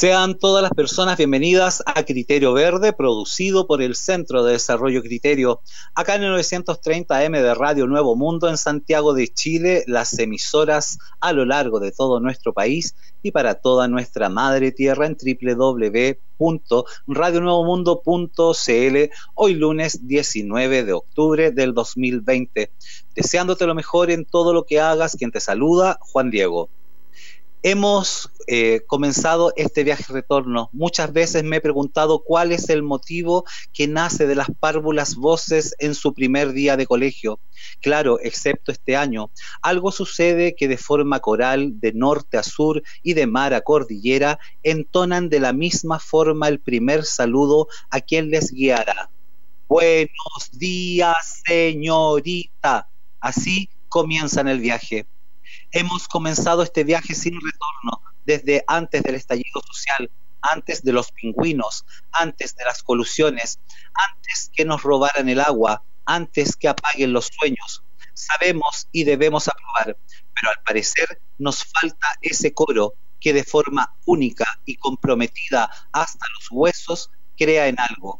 Sean todas las personas bienvenidas a Criterio Verde, producido por el Centro de Desarrollo Criterio, acá en el 930M de Radio Nuevo Mundo en Santiago de Chile, las emisoras a lo largo de todo nuestro país y para toda nuestra madre tierra en www.radionuevomundo.cl, hoy lunes 19 de octubre del 2020. Deseándote lo mejor en todo lo que hagas, quien te saluda, Juan Diego. Hemos eh, comenzado este viaje retorno. Muchas veces me he preguntado cuál es el motivo que nace de las párvulas voces en su primer día de colegio. Claro, excepto este año. Algo sucede que de forma coral, de norte a sur y de mar a cordillera, entonan de la misma forma el primer saludo a quien les guiará. Buenos días, señorita. Así comienzan el viaje. Hemos comenzado este viaje sin retorno desde antes del estallido social, antes de los pingüinos, antes de las colusiones, antes que nos robaran el agua, antes que apaguen los sueños. Sabemos y debemos aprobar, pero al parecer nos falta ese coro que de forma única y comprometida hasta los huesos crea en algo,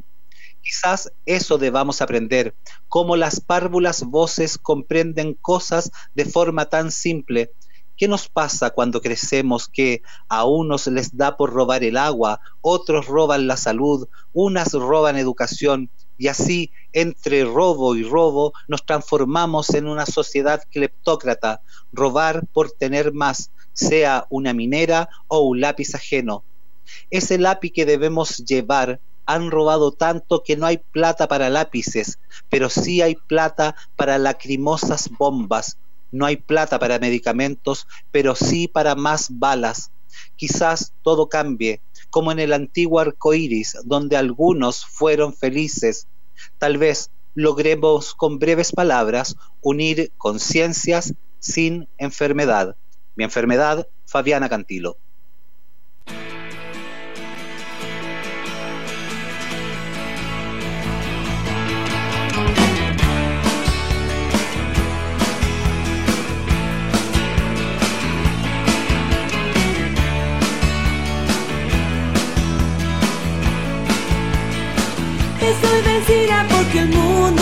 Quizás eso debamos aprender, cómo las párvulas voces comprenden cosas de forma tan simple. ¿Qué nos pasa cuando crecemos que a unos les da por robar el agua, otros roban la salud, unas roban educación, y así, entre robo y robo, nos transformamos en una sociedad cleptócrata, robar por tener más, sea una minera o un lápiz ajeno. Ese lápiz que debemos llevar han robado tanto que no hay plata para lápices, pero sí hay plata para lacrimosas bombas. No hay plata para medicamentos, pero sí para más balas. Quizás todo cambie, como en el antiguo arco iris, donde algunos fueron felices. Tal vez logremos con breves palabras unir conciencias sin enfermedad. Mi enfermedad, Fabiana Cantilo. Vencida porque el mundo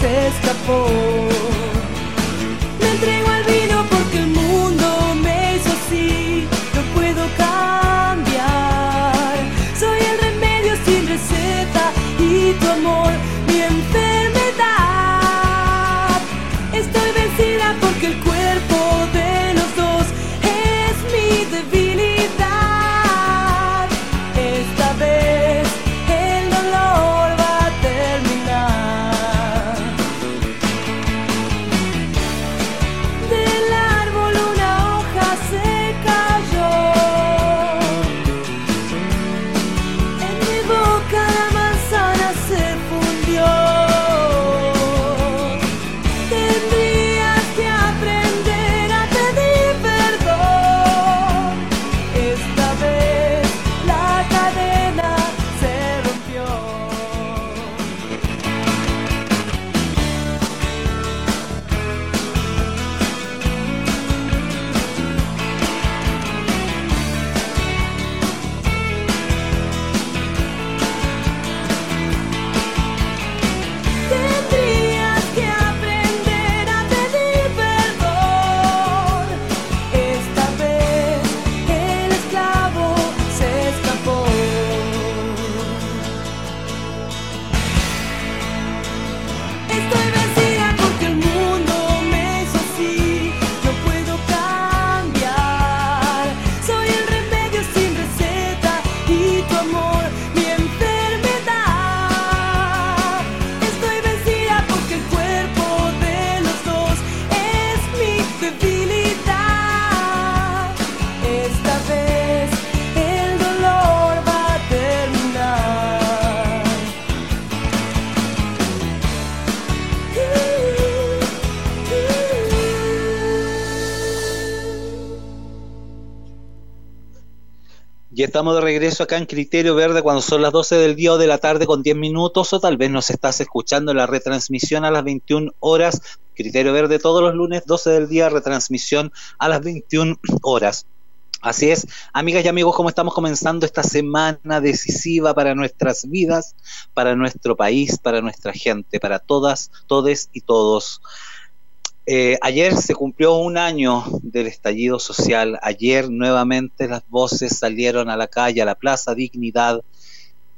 se escapó. Estamos de regreso acá en Criterio Verde cuando son las 12 del día o de la tarde con 10 minutos o tal vez nos estás escuchando en la retransmisión a las 21 horas. Criterio Verde todos los lunes 12 del día, retransmisión a las 21 horas. Así es, amigas y amigos, como estamos comenzando esta semana decisiva para nuestras vidas, para nuestro país, para nuestra gente, para todas, todes y todos. Eh, ayer se cumplió un año del estallido social. Ayer nuevamente las voces salieron a la calle, a la Plaza Dignidad.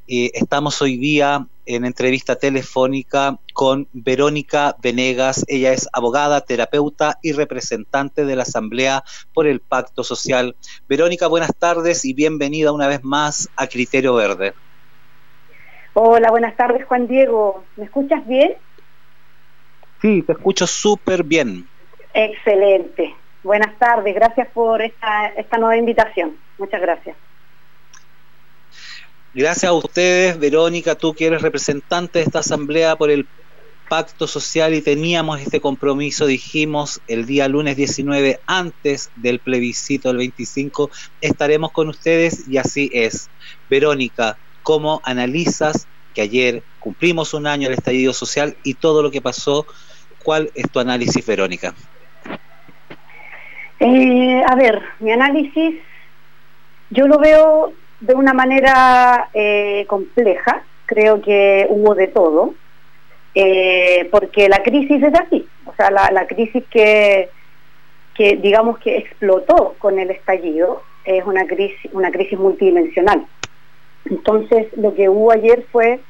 Estamos hoy día en entrevista telefónica con Verónica Venegas. Ella es abogada, terapeuta y representante de la Asamblea por el Pacto Social. Verónica, buenas tardes y bienvenida una vez más a Criterio Verde. Hola, buenas tardes Juan Diego. ¿Me escuchas bien? Sí, te escucho súper bien. Excelente. Buenas tardes, gracias por esta, esta nueva invitación. Muchas gracias. Gracias a ustedes, Verónica, tú que eres representante de esta asamblea por el pacto social y teníamos este compromiso, dijimos el día lunes 19 antes del plebiscito del 25, estaremos con ustedes y así es. Verónica, ¿cómo analizas que ayer cumplimos un año del estallido social y todo lo que pasó ¿Cuál es tu análisis, Verónica? Eh, a ver, mi análisis yo lo veo de una manera eh, compleja, creo que hubo de todo, eh, porque la crisis es así, o sea, la, crisis que, que digamos que explotó con el estallido es una crisis, una crisis multidimensional. Entonces, lo que hubo ayer fue,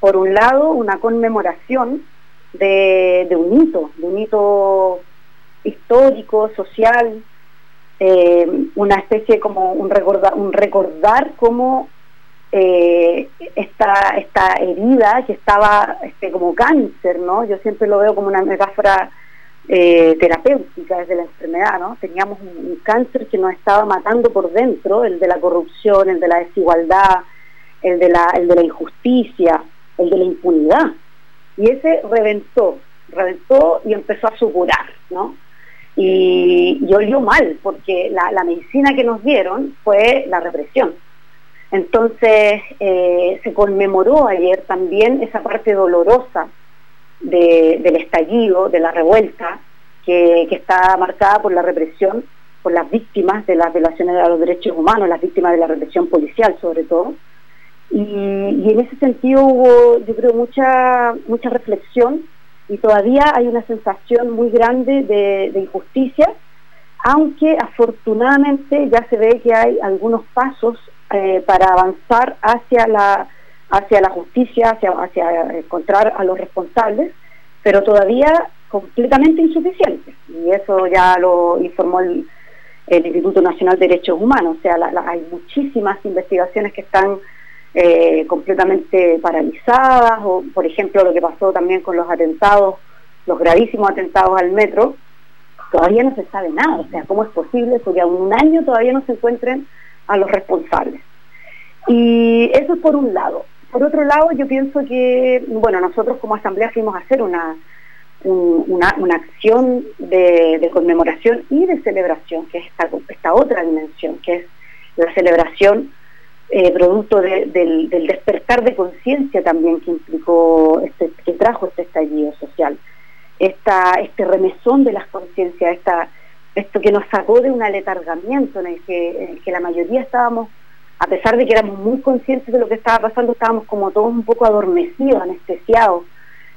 por un lado, una conmemoración de, un hito, de un hito histórico, social, eh, una especie como un recordar, un recordar cómo eh, esta, esta herida que estaba este, como cáncer, ¿no? Yo siempre lo veo como una metáfora eh, terapéutica desde la enfermedad, ¿no? Teníamos un, cáncer que nos estaba matando por dentro, el de la corrupción, el de la desigualdad, el de la, el de la injusticia, el de la impunidad y ese reventó, reventó y empezó a supurar, ¿no? Y, y olió mal, porque la, medicina que nos dieron fue la represión. Entonces eh, se conmemoró ayer también esa parte dolorosa del estallido, de la revuelta, que, que está marcada por la represión, por las víctimas de las violaciones de los derechos humanos, las víctimas de la represión policial sobre todo. Y, en ese sentido hubo, yo creo, mucha, mucha reflexión y todavía hay una sensación muy grande de, injusticia, aunque afortunadamente ya se ve que hay algunos pasos eh, para avanzar hacia la, hacia la justicia, hacia, hacia encontrar a los responsables, pero todavía completamente insuficientes. Y eso ya lo informó el, Instituto Nacional de Derechos Humanos. O sea, hay muchísimas investigaciones que están eh, completamente paralizadas, o por ejemplo lo que pasó también con los atentados, los gravísimos atentados al metro, todavía no se sabe nada, o sea, ¿cómo es posible que a un año todavía no se encuentren a los responsables? Y eso es por un lado. Por otro lado, yo pienso que, bueno, nosotros como asamblea fuimos a hacer una, una, una, acción de, conmemoración y de celebración, que es esta otra dimensión, que es la celebración eh, producto del, despertar de conciencia también que implicó, este, que trajo este estallido social. Esta, este remesón de las conciencias, esta, esto que nos sacó de un aletargamiento en el, que, que la mayoría estábamos, a pesar de que éramos muy conscientes de lo que estaba pasando, estábamos como todos un poco adormecidos, anestesiados.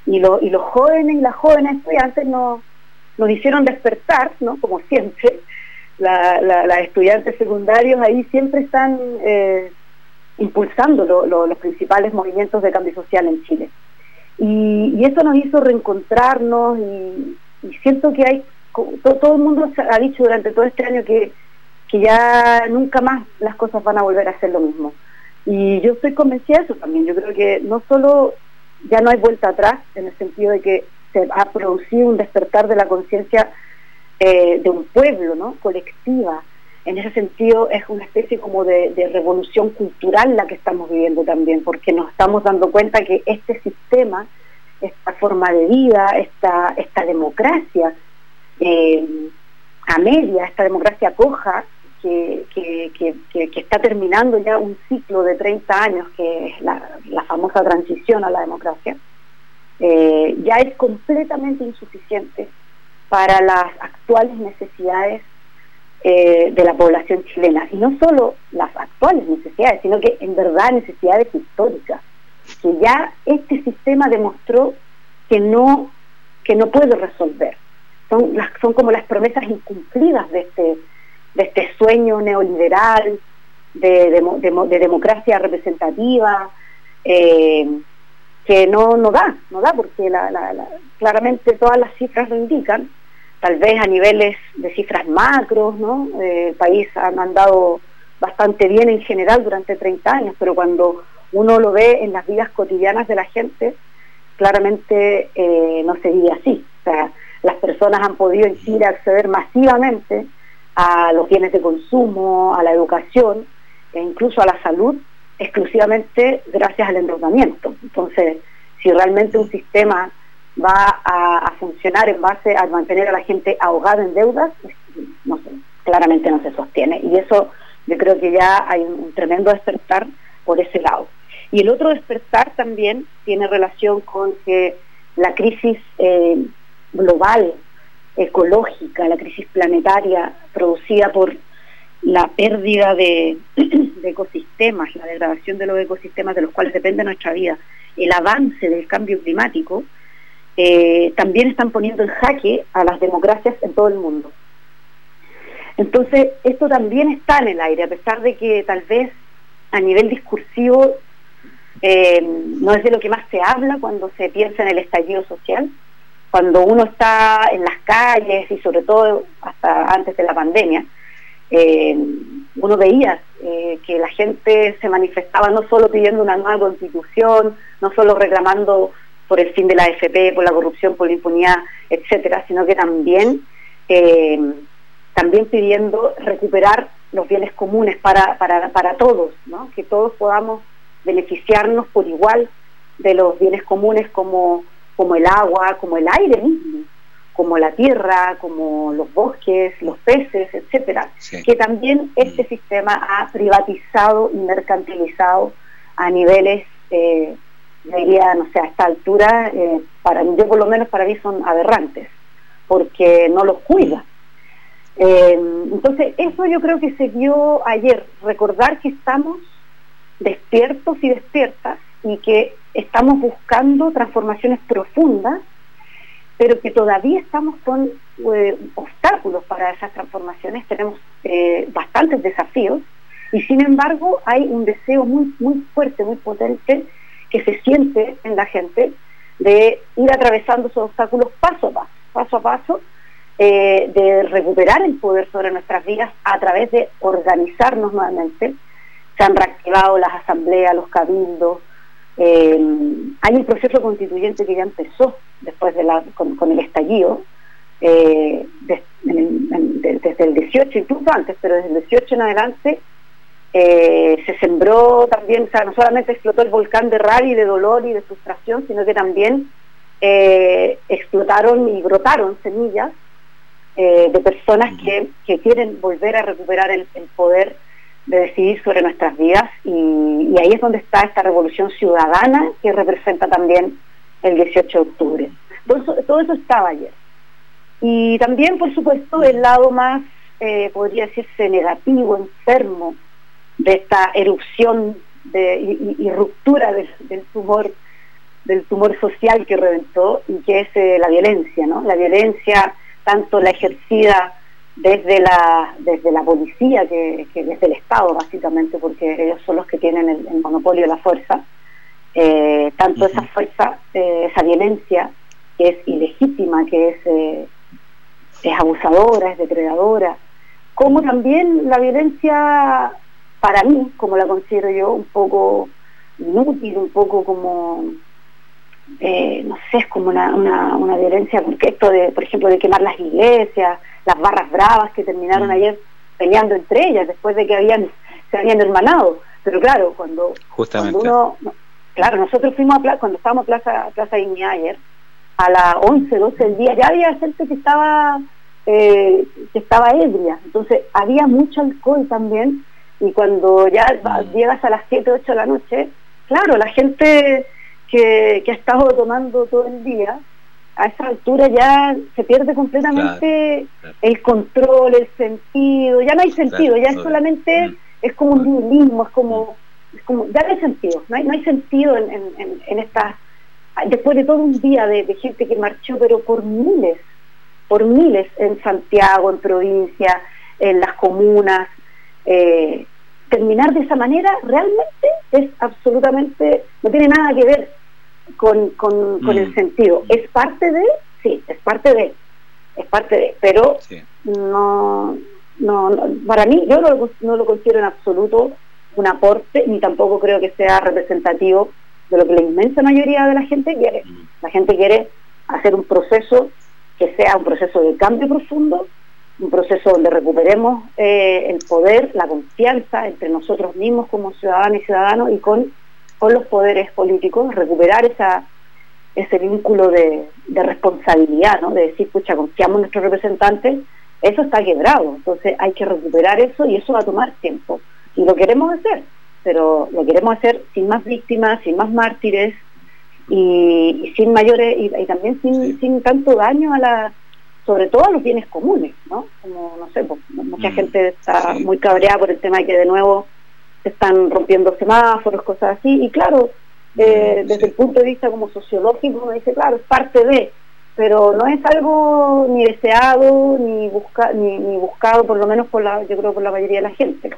Y, lo, y los jóvenes y las jóvenes estudiantes nos, nos hicieron despertar, ¿no? como siempre. La, la, estudiantes secundarios ahí siempre están eh, impulsando los principales movimientos de cambio social en Chile. Y, eso nos hizo reencontrarnos y, siento que hay, todo, el mundo ha dicho durante todo este año que, que ya nunca más las cosas van a volver a ser lo mismo. Y yo estoy convencida de eso también. Yo creo que no solo ya no hay vuelta atrás, en el sentido de que se ha producido un despertar de la conciencia eh, de un pueblo, ¿no? Colectiva, en ese sentido es una especie como de, revolución cultural la que estamos viviendo también, porque nos estamos dando cuenta que este sistema, esta forma de vida, esta, esta democracia eh, a media, esta democracia coja, que, que, que, está terminando ya un ciclo de 30 años, que es la, famosa transición a la democracia, eh, ya es completamente insuficiente para las actuales necesidades eh, de la población chilena. Y no solo las actuales necesidades, sino que en verdad necesidades históricas, que ya este sistema demostró que no, que no puede resolver. Son, las, son como las promesas incumplidas de este, de este sueño neoliberal, de, de, democracia representativa, eh, que no, no da, no da, porque claramente todas las cifras lo indican, tal vez a niveles de cifras macros, ¿no? Eh, el país ha andado bastante bien en general durante 30 años, pero cuando uno lo ve en las vidas cotidianas de la gente, claramente eh, no se vive así. O sea, las personas han podido en Chile acceder masivamente a los bienes de consumo, a la educación e incluso a la salud exclusivamente gracias al endeudamiento. Entonces, si realmente un sistema va a, funcionar en base a mantener a la gente ahogada en deudas, no sé, claramente no se sostiene. Y eso yo creo que ya hay un, tremendo despertar por ese lado. Y el otro despertar también tiene relación con que la crisis eh, global ecológica, la crisis planetaria producida por la pérdida de, ecosistemas, la degradación de los ecosistemas de los cuales depende nuestra vida, el avance del cambio climático, eh, también están poniendo en jaque a las democracias en todo el mundo. Entonces, esto también está en el aire, a pesar de que tal vez a nivel discursivo eh, no es de lo que más se habla cuando se piensa en el estallido social, cuando uno está en las calles y sobre todo hasta antes de la pandemia, eh, uno veía que la gente se manifestaba no solo pidiendo una nueva constitución, no solo reclamando por el fin de la AFP, por la corrupción, por la impunidad, etcétera, sino que también eh, también pidiendo recuperar los bienes comunes para, para, para todos, ¿no? que todos podamos beneficiarnos por igual de los bienes comunes como como el agua, como el aire mismo, como la tierra, como los bosques, los peces, etcétera, que también este mm. sistema ha privatizado y mercantilizado a niveles, eh, diría, no sé, a esta altura, eh, para yo por lo menos para mí son aberrantes, porque no los cuida. Eh, entonces, eso yo creo que se dio ayer, recordar que estamos despiertos y despiertas y que estamos buscando transformaciones profundas, pero que todavía estamos con eh, obstáculos para esas transformaciones, tenemos bastantes desafíos y sin embargo hay un deseo muy, muy fuerte, muy potente que se siente en la gente de ir atravesando esos obstáculos paso a paso, paso a paso, eh, de recuperar el poder sobre nuestras vidas a través de organizarnos nuevamente. Se han reactivado las asambleas, los cabildos, eh, hay un proceso constituyente que ya empezó después de la, con, el estallido, eh, desde el 18, incluso antes, pero desde el 18 en adelante eh, se sembró también, o sea, no solamente explotó el volcán de rabia y de dolor y de frustración, sino que también explotaron y brotaron semillas de personas que, que, quieren volver a recuperar el poder de decidir sobre nuestras vidas y, ahí es donde está esta revolución ciudadana que representa también el 18 de octubre. Todo eso, estaba ayer. Y también, por supuesto, el lado más, eh, podría decirse, negativo, enfermo de esta erupción de, y, ruptura del, tumor del tumor social que reventó y que es eh, la violencia, ¿no? La violencia, tanto la ejercida desde la desde la policía que, desde el Estado básicamente porque ellos son los que tienen el, monopolio de la fuerza eh, tanto esa fuerza eh, esa violencia que es ilegítima que es eh, es abusadora es depredadora como también la violencia para mí como la considero yo un poco inútil un poco como no sé es como una, una, una violencia porque esto de por ejemplo de quemar las iglesias las barras bravas que terminaron mm. ayer peleando entre ellas después de que habían se habían hermanado. Pero claro, cuando, uno, claro, nosotros fuimos a cuando estábamos a Plaza Plaza Dignidad ayer, a las 11, 12 del día, ya había gente que estaba eh, que estaba ebria. Entonces había mucho alcohol también y cuando ya Mm. llegas a las 7, 8 de la noche, claro, la gente que, que ha estado tomando todo el día, a esa altura ya se pierde completamente Claro. el control, el sentido, ya no hay sentido, ya es solamente, Mm. es como un nihilismo, es como, es como, ya no hay sentido, no hay, no hay sentido en, en, en, en estas, después de todo un día de, de gente que marchó, pero por miles, por miles en Santiago, en provincia, en las comunas, eh, terminar de esa manera realmente es absolutamente, no tiene nada que ver con, con, con Mm. el sentido. ¿Es parte de? Sí, es parte de, es parte de, pero Sí. no, no, no, para mí yo no lo, no lo considero en absoluto un aporte, ni tampoco creo que sea representativo de lo que la inmensa mayoría de la gente quiere. Mm. La gente quiere hacer un proceso que sea un proceso de cambio profundo, un proceso donde recuperemos eh, el poder, la confianza entre nosotros mismos como ciudadanos y ciudadanos y con, con los poderes políticos, recuperar esa ese vínculo de, de responsabilidad, ¿no? de decir, pucha, confiamos en nuestros representantes, eso está quebrado, entonces hay que recuperar eso y eso va a tomar tiempo. Y lo queremos hacer, pero lo queremos hacer sin más víctimas, sin más mártires y, y sin mayores, y, y también sin, Sí. sin tanto daño a la sobre todo a los bienes comunes, ¿no? Como, no sé, pues, mucha Mm, gente está muy cabreada por el tema de que de nuevo se están rompiendo semáforos, cosas así, y claro, eh, Mm, desde sí. el punto de vista como sociológico uno dice, claro, es parte de, pero no es algo ni deseado ni, busca, ni, ni buscado, por lo menos por la, yo creo por la mayoría de la gente.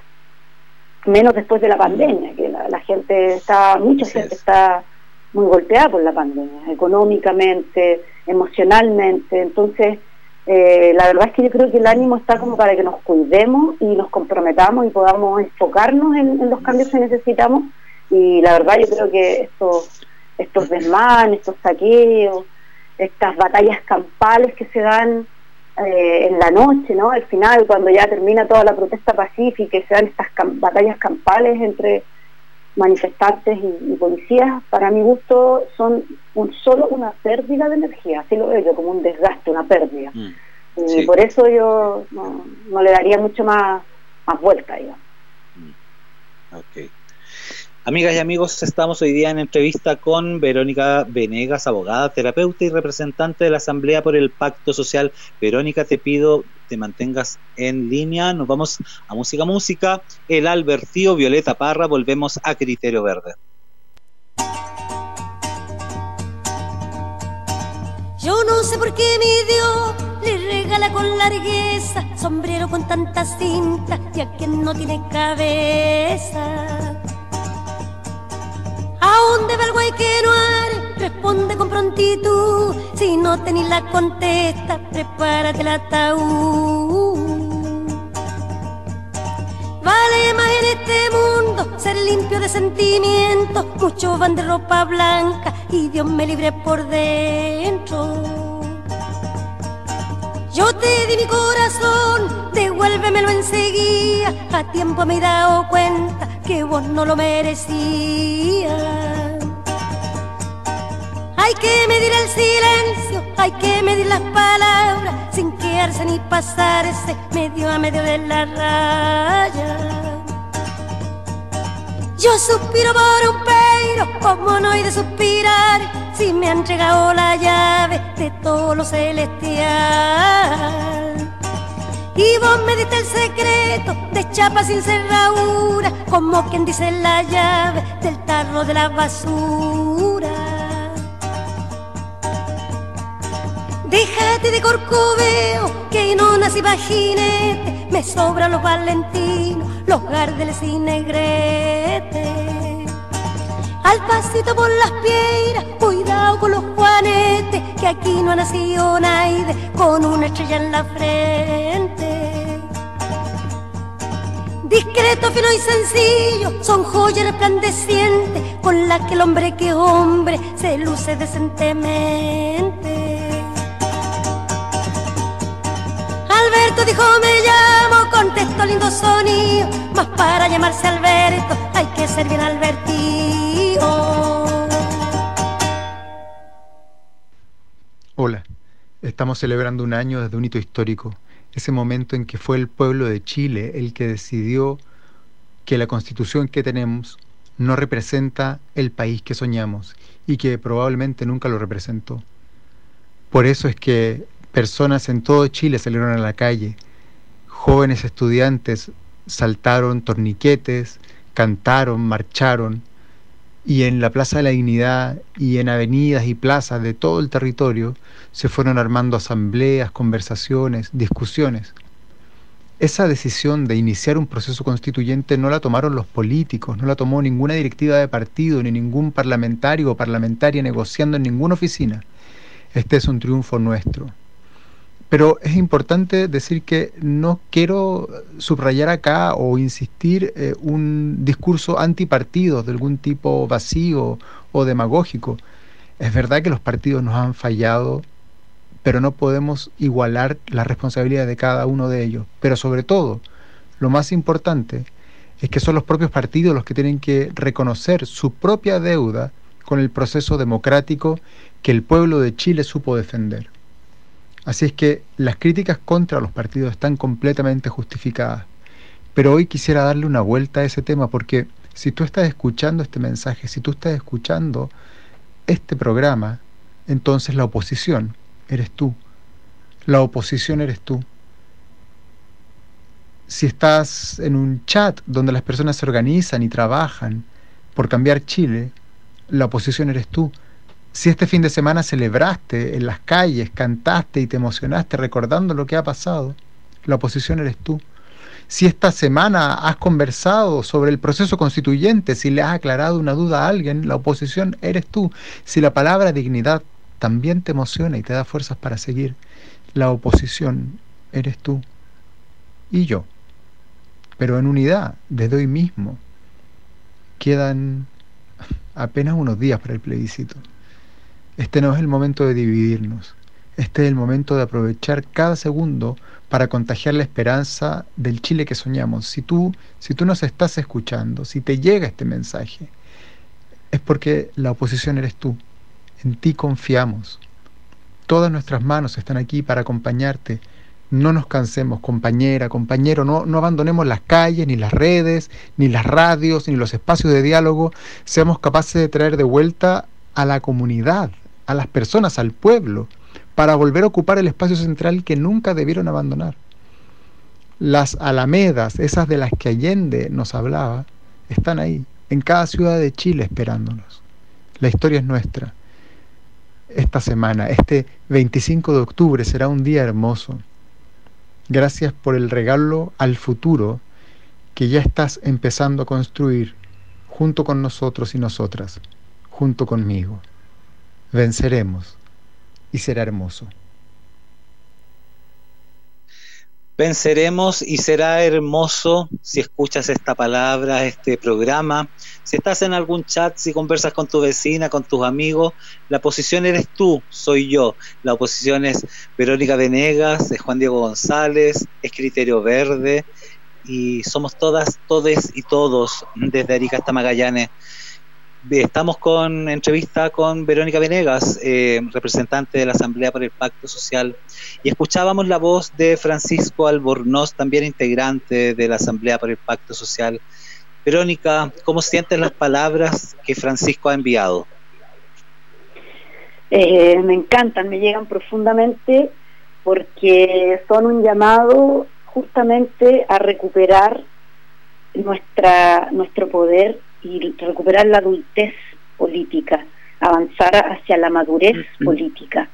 Menos después de la pandemia, que la, la gente está, mucha gente es. está muy golpeada por la pandemia, económicamente, emocionalmente, entonces eh, la verdad es que yo creo que el ánimo está como para que nos cuidemos y nos comprometamos y podamos enfocarnos en, los cambios que necesitamos y la verdad yo creo que estos estos desmanes, estos saqueos, estas batallas campales que se dan eh, en la noche, ¿no? Al final, cuando ya termina toda la protesta pacífica y se dan estas batallas campales entre manifestantes y, y policías, para mi gusto son un, solo una pérdida de energía, así lo veo yo, como un desgaste, una pérdida. Mm. Y Sí. por eso yo no, no le daría mucho más, más vuelta, digamos. Ok. Amigas y amigos, estamos hoy día en entrevista con Verónica Venegas, abogada, terapeuta y representante de la Asamblea por el Pacto Social. Verónica, te pido te mantengas en línea. Nos vamos a música, música. El Albertío, Violeta Parra, volvemos a Criterio Verde. Yo no sé por qué mi Dios le regala con largueza sombrero con tantas cintas y a quien no tiene cabeza. ¿A dónde va el guay que prontitud. Si no tenés la contesta, prepárate el ataúd. Vale más en este mundo ser limpio de sentimientos. Muchos van de ropa blanca y Dios me libre por dentro. Yo te di mi corazón, devuélvemelo enseguida. A tiempo me he dado cuenta que vos no lo merecías. Hay que medir el silencio, hay que medir las palabras, sin quedarse ni pasarse medio a medio de la raya. Yo suspiro por un peiro, como no hay de suspirar, si me han entregado la llave de todo lo celestial. Y vos me diste el secreto de chapa sin cerradura, como quien dice la llave del tarro de la basura. Déjate de corcoveo, que no nací pa' jinete, me sobran los valentinos, los gardeles y negretes. Al pasito por las piedras, cuidado con los juanetes, que aquí no ha nacido nadie con una estrella en la frente. Discreto, fino y sencillo, son joyas resplandecientes con las que el hombre que hombre se luce decentemente. Dijo me llamo, contestó lindo sonido, mas para llamarse Alberto hay que ser bien. Hola, estamos celebrando un año desde un hito histórico, ese momento en que fue el pueblo de Chile el que decidió que la constitución que tenemos no representa el país que soñamos y que probablemente nunca lo representó. Por eso es que personas en todo Chile salieron a la calle, jóvenes estudiantes saltaron torniquetes, cantaron, marcharon, y en la Plaza de la Dignidad y en avenidas y plazas de todo el territorio se fueron armando asambleas, conversaciones, discusiones. Esa decisión de iniciar un proceso constituyente no la tomaron los políticos, no la tomó ninguna directiva de partido, ni ningún parlamentario o parlamentaria negociando en ninguna oficina. Este es un triunfo nuestro. Pero es importante decir que no quiero subrayar acá o insistir eh, un discurso antipartido de algún tipo vacío o demagógico. Es verdad que los partidos nos han fallado, pero no podemos igualar la responsabilidad de cada uno de ellos. Pero sobre todo, lo más importante es que son los propios partidos los que tienen que reconocer su propia deuda con el proceso democrático que el pueblo de Chile supo defender. Así es que las críticas contra los partidos están completamente justificadas. Pero hoy quisiera darle una vuelta a ese tema porque si tú estás escuchando este mensaje, si tú estás escuchando este programa, entonces la oposición eres tú. La oposición eres tú. Si estás en un chat donde las personas se organizan y trabajan por cambiar Chile, la oposición eres tú. Si este fin de semana celebraste en las calles, cantaste y te emocionaste recordando lo que ha pasado, la oposición eres tú. Si esta semana has conversado sobre el proceso constituyente, si le has aclarado una duda a alguien, la oposición eres tú. Si la palabra dignidad también te emociona y te da fuerzas para seguir, la oposición eres tú y yo. Pero en unidad, desde hoy mismo, quedan apenas unos días para el plebiscito. Este no es el momento de dividirnos. Este es el momento de aprovechar cada segundo para contagiar la esperanza del Chile que soñamos. Si tú, si tú nos estás escuchando, si te llega este mensaje, es porque la oposición eres tú. En ti confiamos. Todas nuestras manos están aquí para acompañarte. No nos cansemos, compañera, compañero, no, no abandonemos las calles, ni las redes, ni las radios, ni los espacios de diálogo. Seamos capaces de traer de vuelta a la comunidad, a las personas, al pueblo, para volver a ocupar el espacio central que nunca debieron abandonar. Las alamedas, esas de las que Allende nos hablaba, están ahí, en cada ciudad de Chile esperándonos. La historia es nuestra. Esta semana, este 25 de octubre, será un día hermoso. Gracias por el regalo al futuro que ya estás empezando a construir junto con nosotros y nosotras, junto conmigo venceremos y será hermoso. Venceremos y será hermoso si escuchas esta palabra, este programa. Si estás en algún chat, si conversas con tu vecina, con tus amigos, la posición eres tú, soy yo. La oposición es Verónica Venegas, es Juan Diego González, es Criterio Verde y somos todas, todes y todos desde Arica hasta Magallanes Estamos con entrevista con Verónica Venegas, eh, representante de la Asamblea por el Pacto Social, y escuchábamos la voz de Francisco Albornoz, también integrante de la Asamblea por el Pacto Social. Verónica, ¿cómo sientes las palabras que Francisco ha enviado? Eh, me encantan, me llegan profundamente porque son un llamado justamente a recuperar nuestra, nuestro poder y recuperar la adultez política, avanzar hacia la madurez política.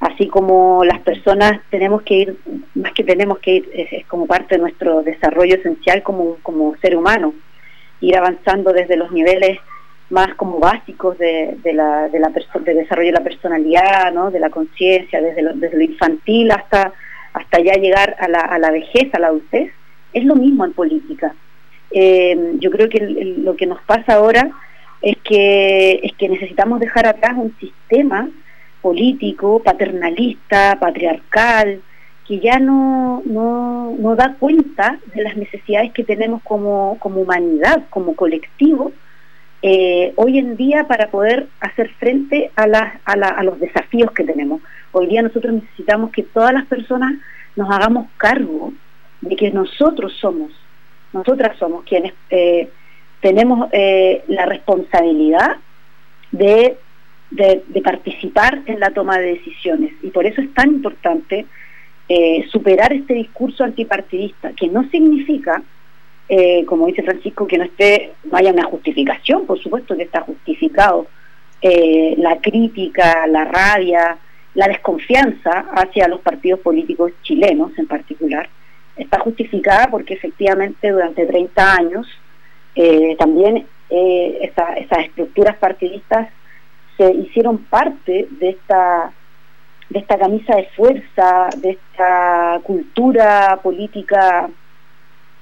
Así como las personas tenemos que ir, más que tenemos que ir, es, como parte de nuestro desarrollo esencial como, como ser humano, ir avanzando desde los niveles más como básicos de, de la, de, la de desarrollo de la personalidad, ¿no? de la conciencia, desde lo, desde lo infantil hasta, hasta ya llegar a la, a la vejez, a la adultez, es lo mismo en política. Eh, yo creo que lo que nos pasa ahora es que, es que necesitamos dejar atrás un sistema político, paternalista, patriarcal, que ya no, no, no da cuenta de las necesidades que tenemos como, como humanidad, como colectivo, eh, hoy en día para poder hacer frente a, a, a los desafíos que tenemos. Hoy día nosotros necesitamos que todas las personas nos hagamos cargo de que nosotros somos, nosotras somos quienes eh, tenemos eh, la responsabilidad de, participar en la toma de decisiones. Y por eso es tan importante eh, superar este discurso antipartidista, que no significa, como dice Francisco, que no esté, no haya una justificación, por supuesto que está justificado, la crítica, la rabia, la desconfianza hacia los partidos políticos chilenos en particular está justificada porque efectivamente durante 30 años eh, también eh, esas estructuras partidistas se hicieron parte de esta de esta camisa de fuerza, de esta cultura política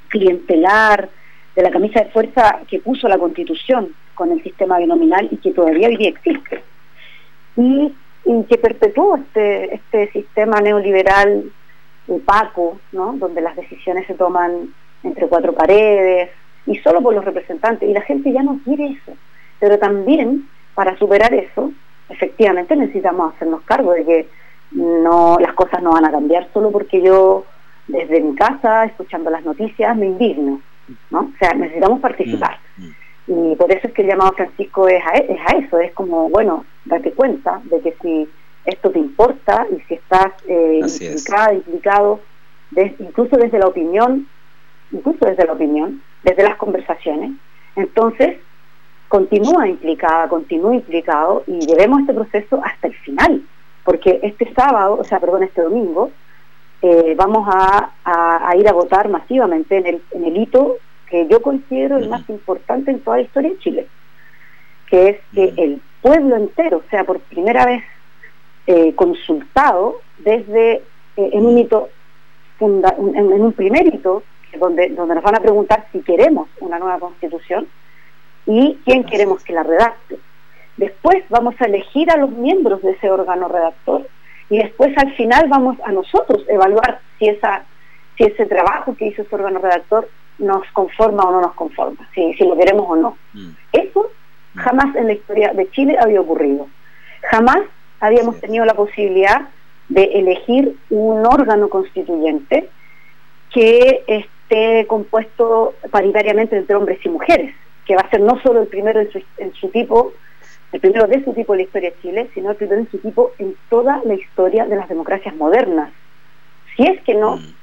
clientelar, de la camisa de fuerza que puso la Constitución con el sistema binominal y que todavía hoy día existe. Y y que perpetuó este, este sistema neoliberal opaco, ¿no? donde las decisiones se toman entre cuatro paredes y solo por los representantes. Y la gente ya no quiere eso. Pero también, para superar eso, efectivamente necesitamos hacernos cargo de que no las cosas no van a cambiar solo porque yo desde mi casa, escuchando las noticias, me indigno. ¿no? O sea, necesitamos participar. Mm, mm. Y por eso es que el llamado Francisco es a, es a eso, es como, bueno, date cuenta de que si esto te importa y si estás eh, implicada, implicado, incluso desde la opinión, incluso desde la opinión, desde las conversaciones, entonces continúa implicada, continúa implicado y llevemos este proceso hasta el final, porque este sábado, o sea, perdón, este domingo, eh, vamos a, a, ir a votar masivamente en el, en el hito que yo considero el más importante en toda la historia de Chile, que es que el pueblo entero sea por primera vez eh, consultado desde eh, en un hito en, un primer hito donde donde nos van a preguntar si queremos una nueva constitución y quién queremos que la redacte después vamos a elegir a los miembros de ese órgano redactor y después al final vamos a nosotros evaluar si esa si ese trabajo que hizo ese órgano redactor nos conforma o no nos conforma, si, si lo queremos o no. Mm. Eso jamás en la historia de Chile había ocurrido. Jamás habíamos tenido la posibilidad de elegir un órgano constituyente que esté compuesto paritariamente entre hombres y mujeres, que va a ser no solo el primero en su, en su tipo, el primero de su tipo en la historia de Chile, sino el primero en su tipo en toda la historia de las democracias modernas. Si es que no, mm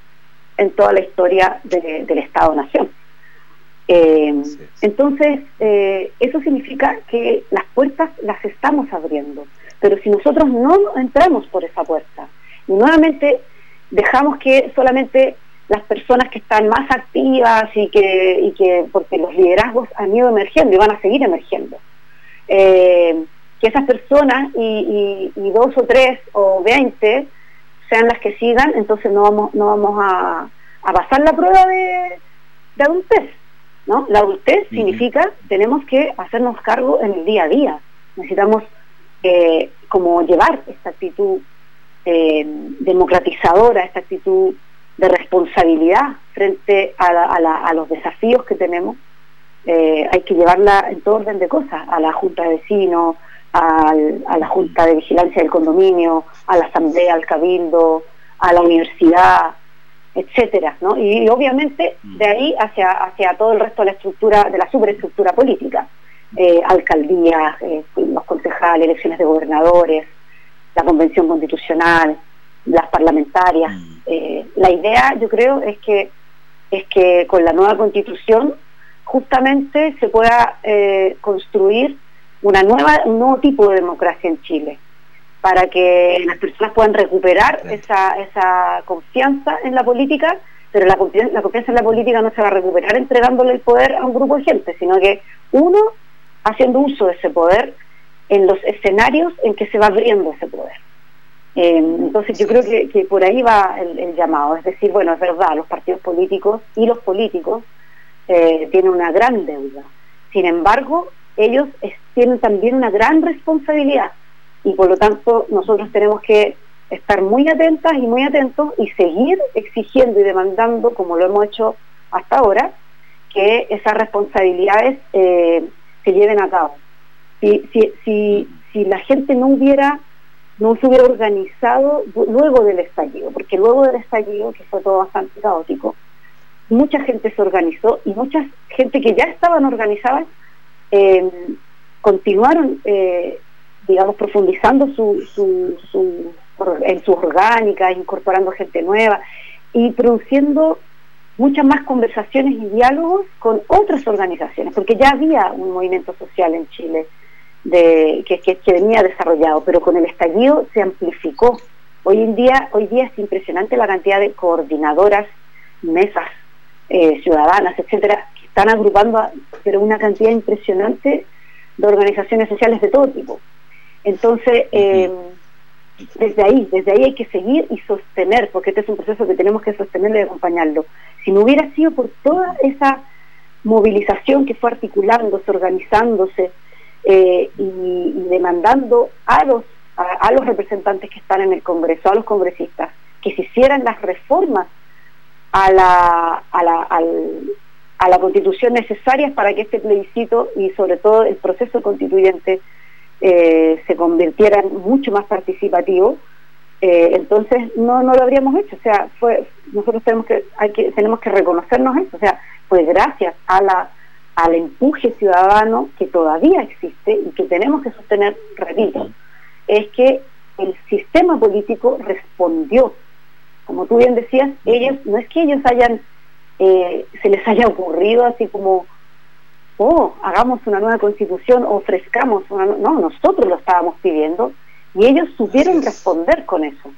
en toda la historia del Estado-Nación. Eh, entonces, eh, eso significa que las puertas las estamos abriendo, pero si nosotros no entramos por esa puerta y nuevamente dejamos que solamente las personas que están más activas y que, y que porque los liderazgos han ido emergiendo y van a seguir emergiendo, eh, que esas personas y, y, dos o tres o veinte sean las que sigan, entonces no vamos, no vamos a, pasar la prueba de, adultez. ¿no? La adultez significa tenemos que hacernos cargo en el día a día. Necesitamos como llevar esta actitud eh, democratizadora, esta actitud de responsabilidad frente a, los desafíos que tenemos. Eh, hay que llevarla en todo orden de cosas, a la Junta de Vecinos, a la Junta de Vigilancia del Condominio, a la Asamblea, al Cabildo, a la universidad, etcétera, ¿no? Y, obviamente de ahí hacia, hacia todo el resto de la estructura, de la superestructura política, eh, alcaldías, eh, los concejales, elecciones de gobernadores, la convención constitucional, las parlamentarias. Mm. Eh, la idea, yo creo, es que es que con la nueva constitución justamente se pueda construir una nueva, un nuevo tipo de democracia en Chile, para que las personas puedan recuperar esa, esa confianza en la política, pero la, la confianza en la política no se va a recuperar entregándole el poder a un grupo de gente, sino que uno haciendo uso de ese poder en los escenarios en que se va abriendo ese poder. Eh, entonces yo creo que, que, por ahí va el, llamado, es decir, bueno, es verdad, los partidos políticos y los políticos eh, tienen una gran deuda. Sin embargo, ellos tienen también una gran responsabilidad y por lo tanto nosotros tenemos que estar muy atentas y muy atentos y seguir exigiendo y demandando, como lo hemos hecho hasta ahora, que esas responsabilidades eh, se lleven a cabo. Si, si, si, si la gente no hubiera no se hubiera organizado luego del estallido, porque luego del estallido, que fue todo bastante caótico, mucha gente se organizó y mucha gente que ya estaban organizadas eh, continuaron, eh, digamos, profundizando su, su, su, en sus orgánicas, incorporando gente nueva y produciendo muchas más conversaciones y diálogos con otras organizaciones, porque ya había un movimiento social en Chile de, que, que, venía desarrollado, pero con el estallido se amplificó. Hoy en día, hoy día es impresionante la cantidad de coordinadoras, mesas eh, ciudadanas, etcétera, que están agrupando, pero una cantidad impresionante de organizaciones sociales de todo tipo. Entonces, eh, desde ahí, desde ahí hay que seguir y sostener, porque este es un proceso que tenemos que sostenerlo y acompañarlo. Si no hubiera sido por toda esa movilización que fue articulándose, organizándose eh, y, demandando a los, a, los representantes que están en el Congreso, a los congresistas, que se hicieran las reformas a la, a la, a la constitución necesarias para que este plebiscito y sobre todo el proceso constituyente eh, se convirtiera en mucho más participativo, eh, entonces no, no lo habríamos hecho. O sea, fue nosotros tenemos que, tenemos que reconocernos eso. O sea, pues gracias a la al empuje ciudadano que todavía existe y que tenemos que sostener, repito, es que el sistema político respondió. Como tú bien decías, ellos, no es que ellos hayan, eh, se les haya ocurrido así como, oh, hagamos una nueva constitución, ofrezcamos una, no, nosotros lo estábamos pidiendo y ellos supieron responder con eso,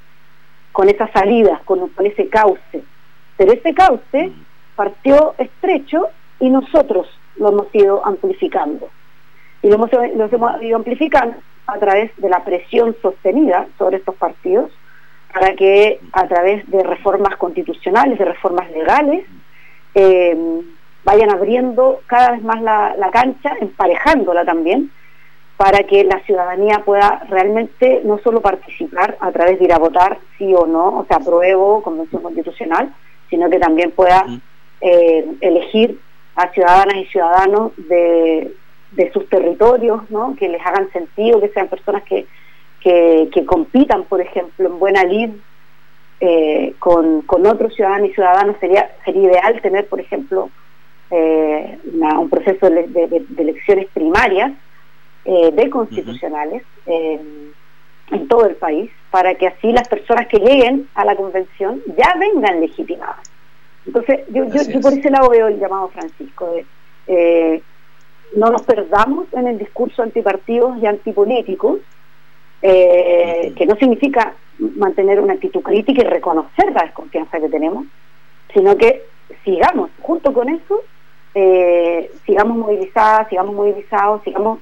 con esa salida, con, con ese cauce. Pero ese cauce partió estrecho y nosotros lo hemos ido amplificando. Y lo hemos, hemos ido amplificando a través de la presión sostenida sobre estos partidos para que a través de reformas constitucionales, de reformas legales, eh, vayan abriendo cada vez más la, la cancha, emparejándola también, para que la ciudadanía pueda realmente no solo participar a través de ir a votar sí o no, o sea, apruebo convención constitucional, sino que también pueda eh, elegir a ciudadanas y ciudadanos de, de sus territorios, ¿no? que les hagan sentido, que sean personas que, que, compitan, por ejemplo, en buena lid eh, con, con otros ciudadanos y ciudadanos. Sería, sería ideal tener, por ejemplo, eh, un proceso de elecciones primarias eh, de constitucionales en todo el país, para que así las personas que lleguen a la convención ya vengan legitimadas. Entonces, yo, yo, por ese lado veo el llamado Francisco de eh, no nos perdamos en el discurso antipartidos y antipolíticos, eh, que no significa mantener una actitud crítica y reconocer la desconfianza que tenemos, sino que sigamos, junto con eso, sigamos movilizadas, sigamos movilizados, sigamos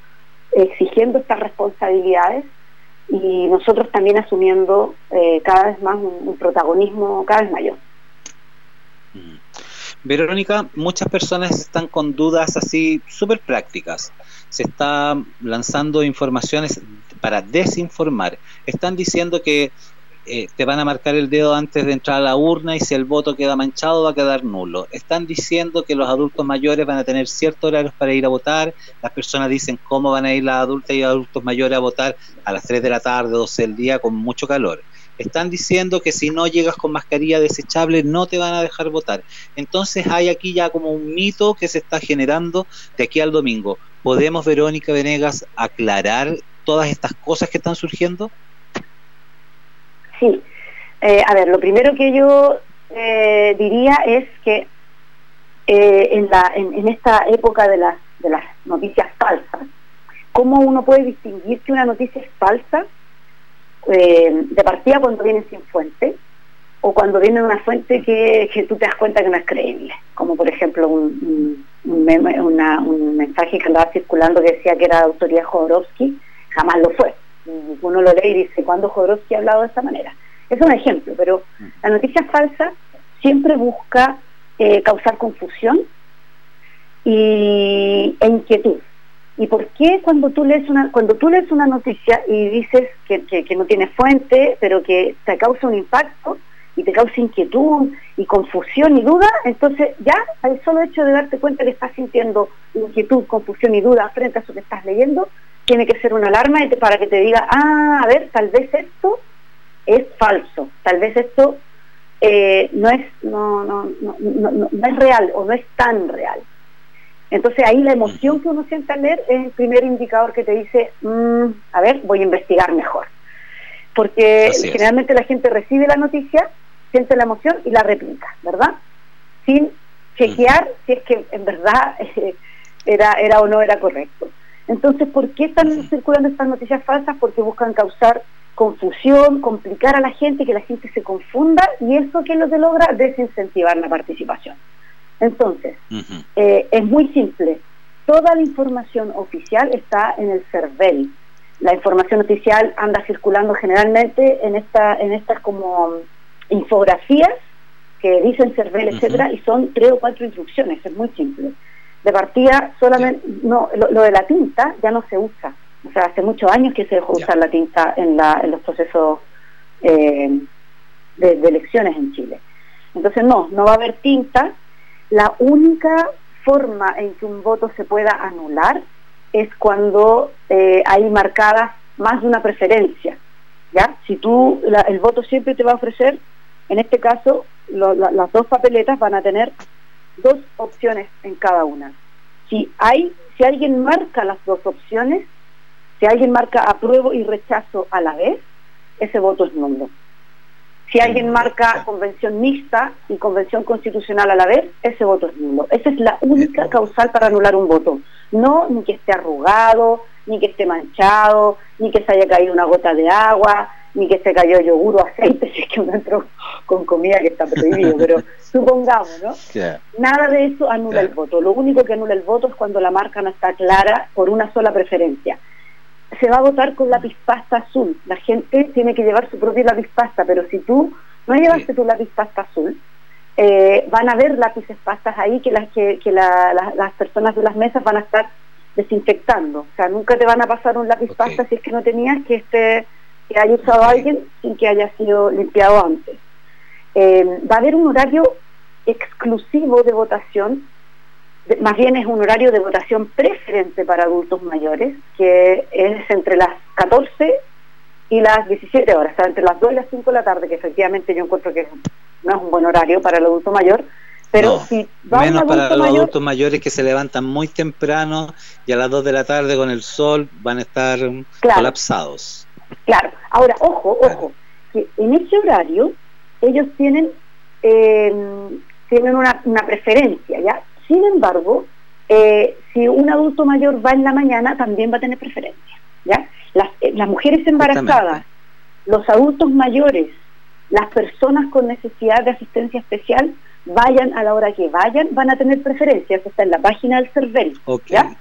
exigiendo estas responsabilidades y nosotros también asumiendo eh, cada vez más un, protagonismo cada vez mayor. Mm. Verónica, muchas personas están con dudas así súper prácticas. Se está lanzando informaciones para desinformar. Están diciendo que eh, te van a marcar el dedo antes de entrar a la urna y si el voto queda manchado va a quedar nulo. Están diciendo que los adultos mayores van a tener ciertos horarios para ir a votar. Las personas dicen cómo van a ir las adultas y adultos mayores a votar a las 3 de la tarde, 12 del día con mucho calor. Están diciendo que si no llegas con mascarilla desechable no te van a dejar votar. Entonces hay aquí ya como un mito que se está generando de aquí al domingo. ¿Podemos, Verónica Venegas, aclarar todas estas cosas que están surgiendo? Sí, eh, a ver, lo primero que yo eh, diría es que eh, en, la, en, esta época de las, de las noticias falsas, ¿cómo uno puede distinguir que una noticia es falsa de partida cuando viene sin fuente o cuando viene de una fuente que, que, tú te das cuenta que no es creíble? Como por ejemplo un, un, mensaje que andaba circulando que decía que era de autoridad Jodorowsky, jamás lo fue uno lo lee y dice, ¿cuándo Jodorowsky ha hablado de esta manera? Es un ejemplo, pero mm. la noticia falsa siempre busca eh, causar confusión y, e inquietud. ¿Y por qué cuando tú lees una, cuando tú lees una noticia y dices que, que, no tiene fuente, pero que te causa un impacto y te causa inquietud y confusión y duda, entonces ya al solo hecho de darte cuenta que estás sintiendo inquietud, confusión y duda frente a eso que estás leyendo, tiene que ser una alarma para que te diga, ah, a ver, tal vez esto es falso, tal vez esto eh, no, es, no, no, no, no, es real o no es tan real. Entonces ahí la emoción que uno siente al leer es el primer indicador que te dice, mm, a ver, voy a investigar mejor. Porque Así es. generalmente la gente recibe la noticia, siente la emoción y la replica, ¿verdad? Sin chequear si es que en verdad eh, era, era o no era correcto. Entonces, ¿por qué están circulando estas noticias falsas? Porque buscan causar confusión, complicar a la gente, que la gente se confunda y eso que es lo que logra desincentivar la participación. Entonces, eh, es muy simple. Toda la información oficial está en el CERVEL. La información oficial anda circulando generalmente en esta, en estas como mm, infografías que dicen CERVEL, Ujú. etcétera, y son tres o cuatro instrucciones. Es muy simple. De partida, solamente no, lo, lo de la tinta ya no se usa. O sea, hace muchos años que se dejó usar la tinta en, la, en los procesos eh, de, de elecciones en Chile. Entonces, no, no va a haber tinta. La única forma en que un voto se pueda anular es cuando eh, hay marcadas más de una preferencia. ¿ya? Si tú, la- el voto siempre te va a ofrecer, en este caso, lo- la- las dos papeletas van a tener dos opciones en cada una. Si hay, si alguien marca las dos opciones, si alguien marca apruebo y rechazo a la vez, ese voto es nulo. Si alguien marca convención mixta y convención constitucional a la vez, ese voto es nulo. Esa es la única causal para anular un voto. No ni que esté arrugado, ni que esté manchado, ni que se haya caído una gota de agua, ni que se cayó yogur o aceite, si es que uno entró con comida que está prohibido, pero supongamos, ¿no? Nada de eso anula el voto. Lo único que anula el voto es cuando la marca no está clara por una sola preferencia. Se va a votar con lápiz pasta azul. La gente tiene que llevar su propio lápiz pasta, pero si tú no llevaste tu lápiz pasta azul, eh, van a haber lápices pastas ahí que las que, que la- la- las personas de las mesas van a estar desinfectando. O sea, nunca te van a pasar un lápiz pasta si es que no tenías que este que haya usado alguien sin que haya sido limpiado antes. Eh, va a haber un horario exclusivo de votación, de- más bien es un horario de votación preferente para adultos mayores, que es entre las 14 y las 17 horas, o sea, entre las 2 y las 5 de la tarde, que efectivamente yo encuentro que no es un buen horario para el adulto mayor, pero No, si va Menos para los mayor, adultos mayores que se levantan muy temprano y a las 2 de la tarde con el sol van a estar Claro. colapsados. Claro, ahora, ojo, ojo, que en ese horario ellos tienen eh, tienen una, una preferencia, ¿ya? Sin embargo, eh, si un adulto mayor va en la mañana, también va a tener preferencia, ¿ya? Las, eh, las mujeres embarazadas, los adultos mayores, las personas con necesidad de asistencia especial, vayan a la hora que vayan, van a tener preferencia, eso está en la página del CERVEL, Ok. ¿ya?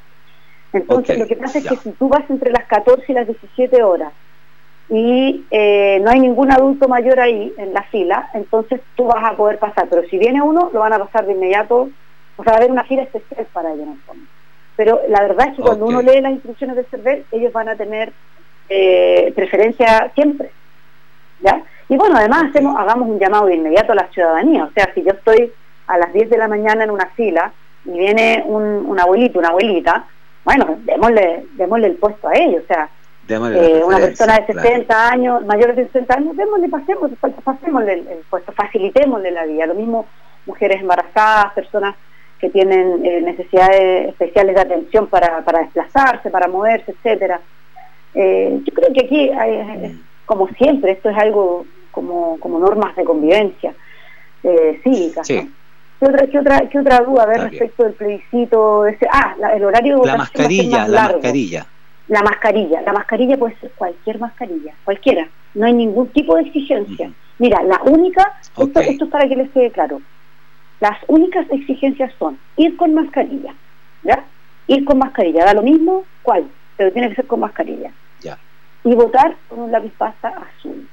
Entonces, lo que pasa es que si tú vas entre las 14 y las 17 horas y eh, no hay ningún adulto mayor ahí en la fila, entonces tú vas a poder pasar. Pero si viene uno, lo van a pasar de inmediato, o sea, va a haber una fila especial para ellos en el fondo. Pero la verdad es que cuando uno lee las instrucciones del CERVEL, ellos van a tener eh, preferencia siempre. ¿ya? Y bueno, además hacemos, hagamos un llamado de inmediato a la ciudadanía. O sea, si yo estoy a las 10 de la mañana en una fila y viene un, un abuelito, una abuelita, bueno, démosle, démosle el puesto a ellos. O sea, eh, una persona de claro. 60 años, mayores de 60 años, démosle, pasemos, pasémosle el, el puesto, facilitémosle la vida. Lo mismo mujeres embarazadas, personas que tienen eh, necesidades especiales de atención para, para desplazarse, para moverse, etcétera. Eh, yo creo que aquí, hay- como siempre, esto es algo como, como normas de convivencia cívicas. Sí. ¿no? ¿Qué otra, qué, otra, ¿Qué otra duda a ver respecto del plebiscito? Ese, ah, la- el horario de La mascarilla, la largo. mascarilla. La mascarilla. La mascarilla puede ser cualquier mascarilla, cualquiera. No hay ningún tipo de exigencia. Mira, la única, esto, esto es para que les quede claro, las únicas exigencias son ir con mascarilla, ¿ya? Ir con mascarilla, da lo mismo cuál, pero tiene que ser con mascarilla. Ya. Y votar con un lápiz pasta azul.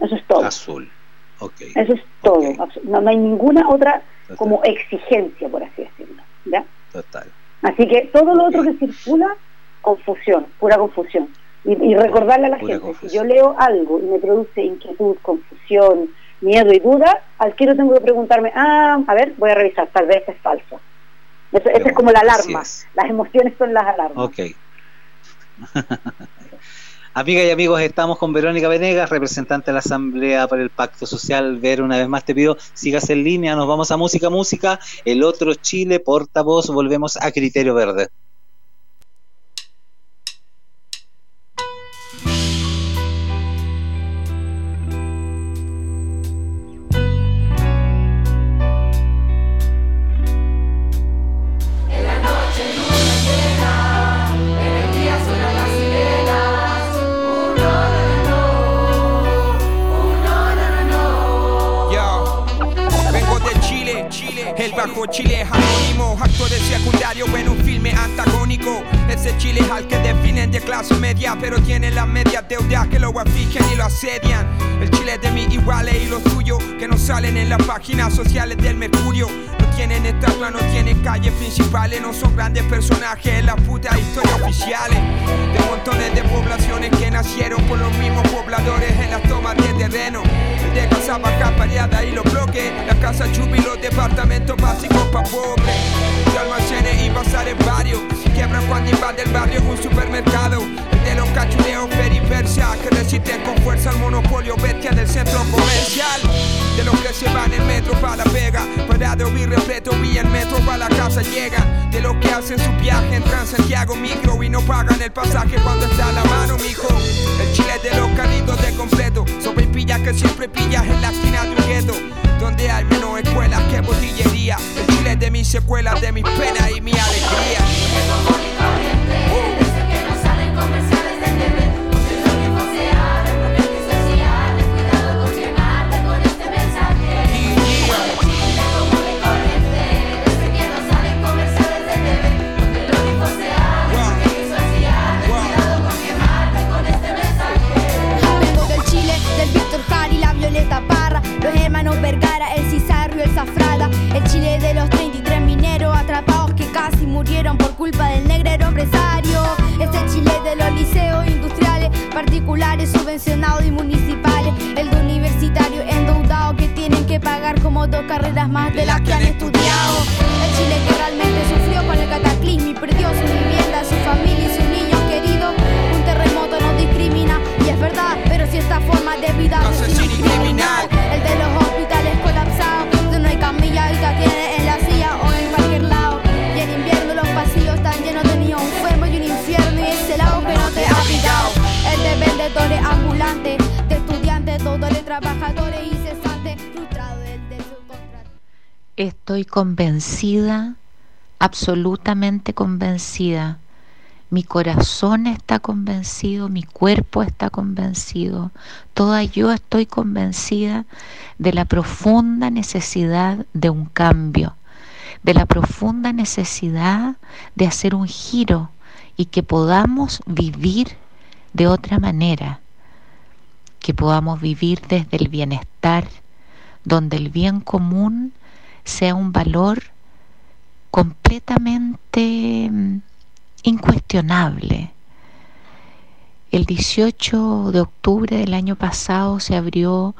Eso es todo. Azul. Ok. Eso es todo. No, no hay ninguna otra Total. como exigencia, por así decirlo. ¿ya? Total. Así que todo lo otro que circula, confusión, pura confusión. Y, y recordarle a la Pura gente, si yo leo algo y me produce inquietud, confusión, miedo y duda, al quiero tengo que preguntarme, ah, a ver, voy a revisar, tal vez es falso. Eso, esa es como la alarma. Las emociones son las alarmas. Ok. Amigas y amigos, estamos con Verónica Venegas, representante de la Asamblea para el Pacto Social. Ver, una vez más te pido, sigas en línea, nos vamos a música, música. El otro Chile, portavoz, volvemos a Criterio Verde. Bajo Chile es anónimo, actores secundarios en un filme antagónico. Ese Chile al que definen de clase media, pero tiene las medias deudas que lo afigen y lo asedian. El Chile de mis iguales y los tuyos, que no salen en las páginas sociales del Mercurio. No tienen estatua, no tienen calles principales, no son grandes personajes en las putas historias oficiales. De montones de poblaciones que nacieron por los mismos pobladores en las tomas de terreno. de casa baja pareada y los bloques, la casa chupi y los departamentos básicos pa' pobres. Cuando invade el barrio un supermercado. El de los cachuleos periversia que resisten con fuerza al monopolio bestia del centro comercial. De los que se van en metro para la pega, para de oír respeto, vía el metro para la casa llegan. De los que hacen su viaje en Santiago micro y no pagan el pasaje cuando está a la mano, mijo. El chile de los carritos de completo, sobre pillas que siempre pillas en la esquina de un gueto donde hay menos escuelas que botillería. El chile de mis secuelas, de mis penas y mi alegría. Murieron por culpa del negrero empresario, este Chile de los liceos industriales, particulares, subvencionados y municipales, el de universitarios endeudados que tienen que pagar como dos carreras más de las que han estudiado, el Chile que realmente sufrió con el cataclismo y perdió su vivienda, su familia y sus niños queridos, un terremoto no discrimina y es verdad, pero si esta forma de vida no es criminal, el de los hospitales Estoy convencida, absolutamente convencida. Mi corazón está convencido, mi cuerpo está convencido, toda yo estoy convencida de la profunda necesidad de un cambio, de la profunda necesidad de hacer un giro y que podamos vivir de otra manera, que podamos vivir desde el bienestar, donde el bien común sea un valor completamente mm, incuestionable. El 18 de octubre del año pasado se abrió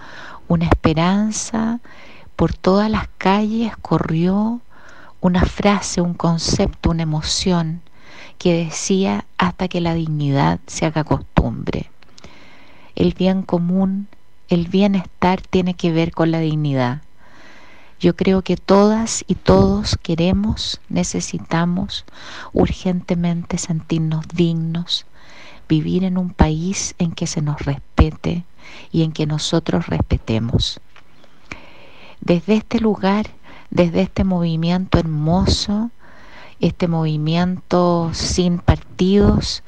una esperanza, por todas las calles corrió una frase, un concepto, una emoción que decía hasta que la dignidad se haga costumbre. El bien común, el bienestar tiene que ver con la dignidad. Yo creo que todas y todos queremos, necesitamos urgentemente sentirnos dignos, vivir en un país en que se nos respete y en que nosotros respetemos. Desde este lugar, desde este movimiento hermoso, este movimiento sin partidos,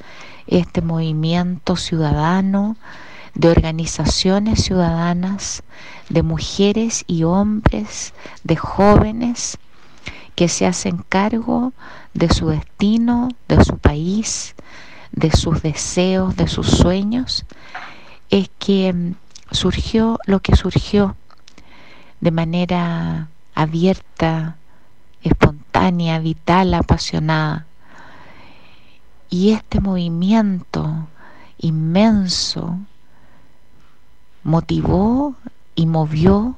este movimiento ciudadano, de organizaciones ciudadanas, de mujeres y hombres, de jóvenes que se hacen cargo de su destino, de su país, de sus deseos, de sus sueños, es que mm, surgió lo que surgió de manera abierta, espontánea, vital, apasionada. Y este movimiento inmenso motivó y movió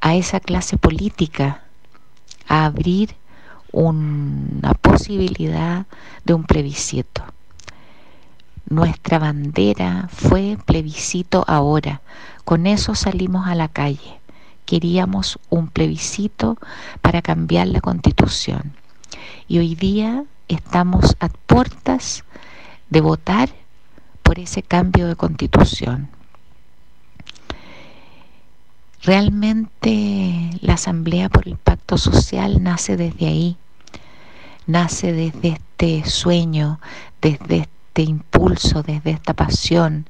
a esa clase política a abrir una posibilidad de un plebiscito. nuestra bandera fue plebiscito ahora. Con eso salimos a la calle. Queríamos un plebiscito para cambiar la constitución. Y hoy día estamos a puertas de votar por ese cambio de constitución. Realmente la Asamblea por el Pacto Social nace desde ahí, nace desde este sueño, desde este impulso, desde esta pasión,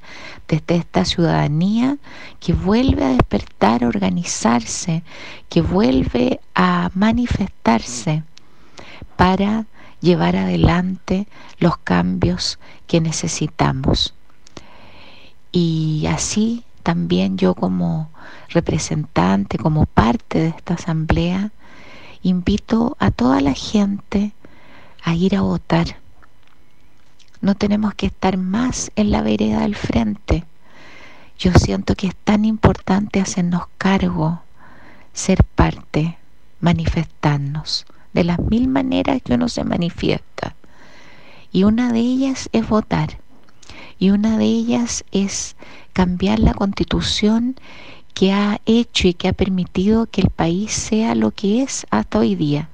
desde esta ciudadanía que vuelve a despertar, a organizarse, que vuelve a manifestarse para llevar adelante los cambios que necesitamos. Y así también yo como representante, como parte de esta asamblea, invito a toda la gente a ir a votar. No tenemos que estar más en la vereda del frente. Yo siento que es tan importante hacernos cargo, ser parte, manifestarnos de las mil maneras que uno se manifiesta. Y una de ellas es votar. Y una de ellas es cambiar la constitución que ha hecho y que ha permitido que el país sea lo que es hasta hoy día.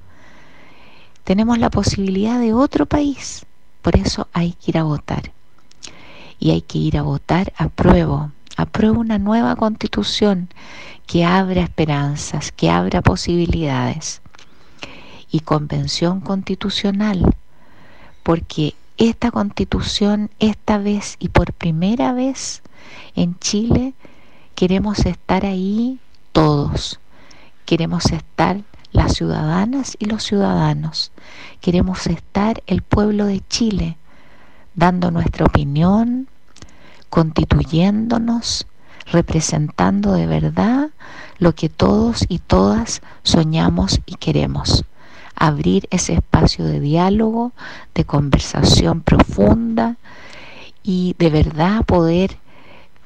Tenemos la posibilidad de otro país, por eso hay que ir a votar. Y hay que ir a votar a prueba, apruebo una nueva constitución que abra esperanzas, que abra posibilidades. Y convención constitucional, porque esta constitución, esta vez y por primera vez, en Chile queremos estar ahí todos. Queremos estar las ciudadanas y los ciudadanos. Queremos estar el pueblo de Chile dando nuestra opinión, constituyéndonos, representando de verdad lo que todos y todas soñamos y queremos. Abrir ese espacio de diálogo, de conversación profunda y de verdad poder